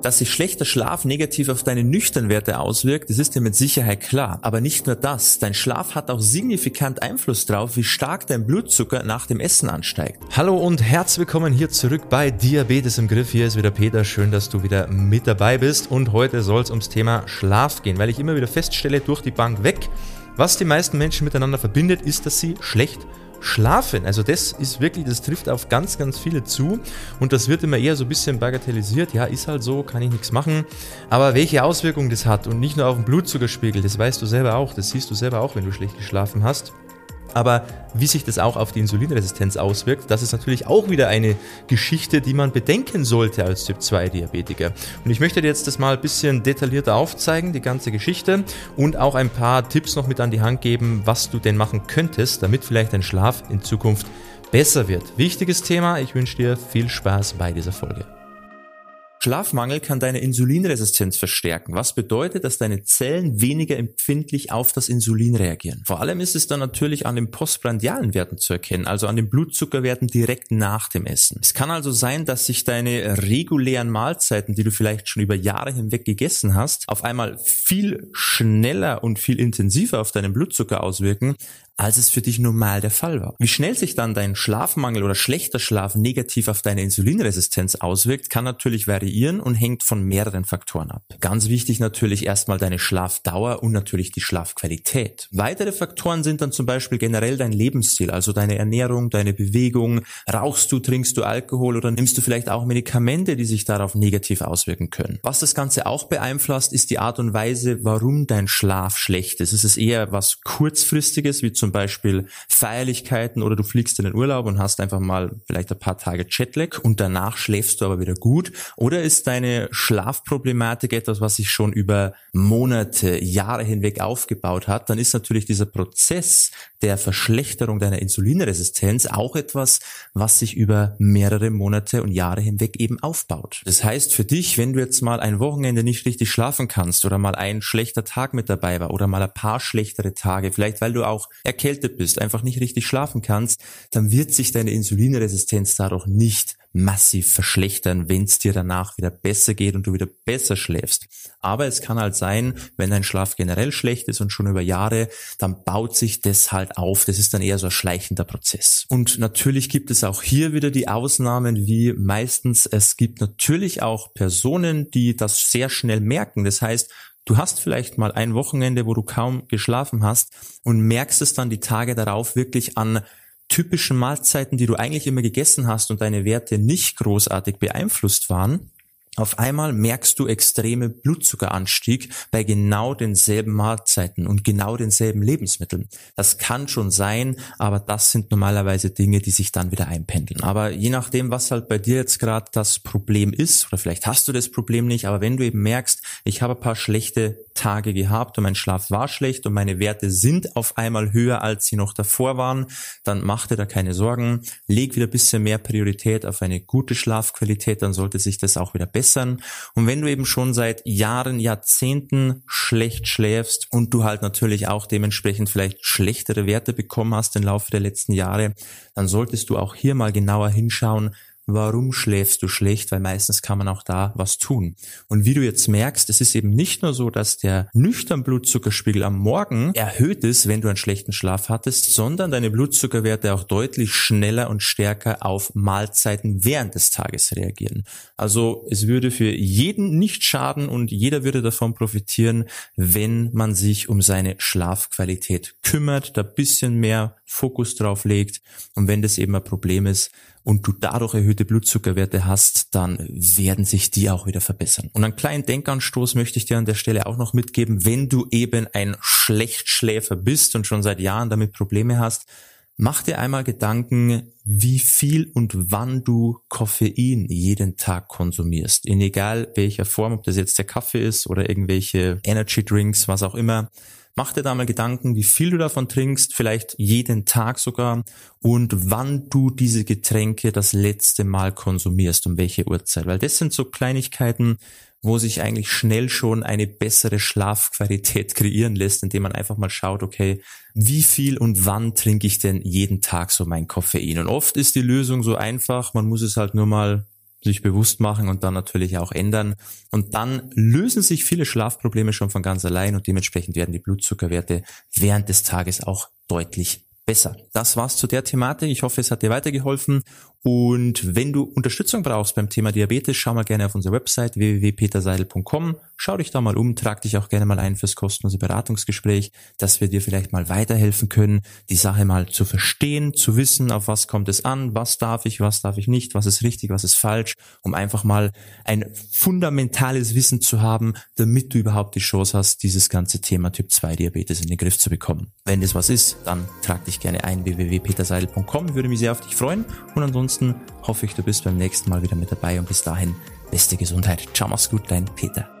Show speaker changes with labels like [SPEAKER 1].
[SPEAKER 1] Dass sich schlechter Schlaf negativ auf deine Nüchternwerte auswirkt, das ist dir mit Sicherheit klar. Aber nicht nur das, dein Schlaf hat auch signifikant Einfluss darauf, wie stark dein Blutzucker nach dem Essen ansteigt.
[SPEAKER 2] Hallo und herzlich willkommen hier zurück bei Diabetes im Griff. Hier ist wieder Peter, schön, dass du wieder mit dabei bist. Und heute soll es ums Thema Schlaf gehen, weil ich immer wieder feststelle, durch die Bank weg, was die meisten Menschen miteinander verbindet, ist, dass sie schlecht Schlafen, also das ist wirklich, das trifft auf ganz, ganz viele zu und das wird immer eher so ein bisschen bagatellisiert. Ja, ist halt so, kann ich nichts machen. Aber welche Auswirkungen das hat und nicht nur auf den Blutzuckerspiegel, das weißt du selber auch, das siehst du selber auch, wenn du schlecht geschlafen hast. Aber wie sich das auch auf die Insulinresistenz auswirkt, das ist natürlich auch wieder eine Geschichte, die man bedenken sollte als Typ-2-Diabetiker. Und ich möchte dir jetzt das mal ein bisschen detaillierter aufzeigen, die ganze Geschichte, und auch ein paar Tipps noch mit an die Hand geben, was du denn machen könntest, damit vielleicht dein Schlaf in Zukunft besser wird. Wichtiges Thema, ich wünsche dir viel Spaß bei dieser Folge.
[SPEAKER 1] Schlafmangel kann deine Insulinresistenz verstärken, was bedeutet, dass deine Zellen weniger empfindlich auf das Insulin reagieren. Vor allem ist es dann natürlich an den postprandialen Werten zu erkennen, also an den Blutzuckerwerten direkt nach dem Essen. Es kann also sein, dass sich deine regulären Mahlzeiten, die du vielleicht schon über Jahre hinweg gegessen hast, auf einmal viel schneller und viel intensiver auf deinen Blutzucker auswirken, als es für dich normal der Fall war. Wie schnell sich dann dein Schlafmangel oder schlechter Schlaf negativ auf deine Insulinresistenz auswirkt, kann natürlich variieren und hängt von mehreren Faktoren ab. Ganz wichtig natürlich erstmal deine Schlafdauer und natürlich die Schlafqualität. Weitere Faktoren sind dann zum Beispiel generell dein Lebensstil, also deine Ernährung, deine Bewegung. Rauchst du, trinkst du Alkohol oder nimmst du vielleicht auch Medikamente, die sich darauf negativ auswirken können. Was das Ganze auch beeinflusst, ist die Art und Weise, warum dein Schlaf schlecht ist. Ist es eher was kurzfristiges, wie zum Beispiel Feierlichkeiten oder du fliegst in den Urlaub und hast einfach mal vielleicht ein paar Tage Jetlag und danach schläfst du aber wieder gut? Oder ist deine Schlafproblematik etwas, was sich schon über Monate, Jahre hinweg aufgebaut hat? Dann ist natürlich dieser Prozess der Verschlechterung deiner Insulinresistenz auch etwas, was sich über mehrere Monate und Jahre hinweg eben aufbaut. Das heißt für dich, wenn du jetzt mal ein Wochenende nicht richtig schlafen kannst oder mal ein schlechter Tag mit dabei war oder mal ein paar schlechtere Tage, vielleicht weil du auch erkältet bist, einfach nicht richtig schlafen kannst, dann wird sich deine Insulinresistenz dadurch nicht massiv verschlechtern, wenn es dir danach wieder besser geht und du wieder besser schläfst. Aber es kann halt sein, wenn dein Schlaf generell schlecht ist und schon über Jahre, dann baut sich das halt auf. Das ist dann eher so ein schleichender Prozess. Und natürlich gibt es auch hier wieder die Ausnahmen, wie meistens. Es gibt natürlich auch Personen, die das sehr schnell merken. Das heißt, Du hast vielleicht mal ein Wochenende, wo du kaum geschlafen hast und merkst es dann die Tage darauf wirklich an typischen Mahlzeiten, die du eigentlich immer gegessen hast und deine Werte nicht großartig beeinflusst waren auf einmal merkst du extreme Blutzuckeranstieg bei genau denselben Mahlzeiten und genau denselben Lebensmitteln. Das kann schon sein, aber das sind normalerweise Dinge, die sich dann wieder einpendeln. Aber je nachdem, was halt bei dir jetzt gerade das Problem ist, oder vielleicht hast du das Problem nicht, aber wenn du eben merkst, ich habe ein paar schlechte Tage gehabt und mein Schlaf war schlecht und meine Werte sind auf einmal höher, als sie noch davor waren, dann mach dir da keine Sorgen, leg wieder ein bisschen mehr Priorität auf eine gute Schlafqualität, dann sollte sich das auch wieder besser verbessern. Und wenn du eben schon seit Jahren, Jahrzehnten schlecht schläfst und du halt natürlich auch dementsprechend vielleicht schlechtere Werte bekommen hast im Laufe der letzten Jahre, dann solltest du auch hier mal genauer hinschauen, warum schläfst du schlecht, weil meistens kann man auch da was tun. Und wie du jetzt merkst, es ist eben nicht nur so, dass der nüchtern Blutzuckerspiegel am Morgen erhöht ist, wenn du einen schlechten Schlaf hattest, sondern deine Blutzuckerwerte auch deutlich schneller und stärker auf Mahlzeiten während des Tages reagieren. Also es würde für jeden nicht schaden und jeder würde davon profitieren, wenn man sich um seine Schlafqualität kümmert, da bisschen mehr Fokus drauf legt und wenn das eben ein Problem ist, und du dadurch erhöhte Blutzuckerwerte hast, dann werden sich die auch wieder verbessern. Und einen kleinen Denkanstoß möchte ich dir an der Stelle auch noch mitgeben, wenn du eben ein Schlechtschläfer bist und schon seit Jahren damit Probleme hast, Mach dir einmal Gedanken, wie viel und wann du Koffein jeden Tag konsumierst. In egal welcher Form, ob das jetzt der Kaffee ist oder irgendwelche Energy Drinks, was auch immer. Mach dir da mal Gedanken, wie viel du davon trinkst, vielleicht jeden Tag sogar und wann du diese Getränke das letzte Mal konsumierst, um welche Uhrzeit. Weil das sind so Kleinigkeiten, wo sich eigentlich schnell schon eine bessere Schlafqualität kreieren lässt, indem man einfach mal schaut, okay, wie viel und wann trinke ich denn jeden Tag so mein Koffein? Und oft ist die Lösung so einfach, man muss es halt nur mal sich bewusst machen und dann natürlich auch ändern. Und dann lösen sich viele Schlafprobleme schon von ganz allein und dementsprechend werden die Blutzuckerwerte während des Tages auch deutlich besser. Das war's zu der Thematik. Ich hoffe, es hat dir weitergeholfen. Und wenn du Unterstützung brauchst beim Thema Diabetes, schau mal gerne auf unsere Website www.peterseidel.com. Schau dich da mal um, trag dich auch gerne mal ein fürs kostenlose Beratungsgespräch, dass wir dir vielleicht mal weiterhelfen können, die Sache mal zu verstehen, zu wissen, auf was kommt es an, was darf ich, was darf ich nicht, was ist richtig, was ist falsch, um einfach mal ein fundamentales Wissen zu haben, damit du überhaupt die Chance hast, dieses ganze Thema Typ 2 Diabetes in den Griff zu bekommen. Wenn das was ist, dann trag dich gerne ein www.peterseidel.com. Würde mich sehr auf dich freuen und ansonsten ansonsten hoffe ich, du bist beim nächsten Mal wieder mit dabei und bis dahin beste Gesundheit. Ciao, mach's gut, dein Peter.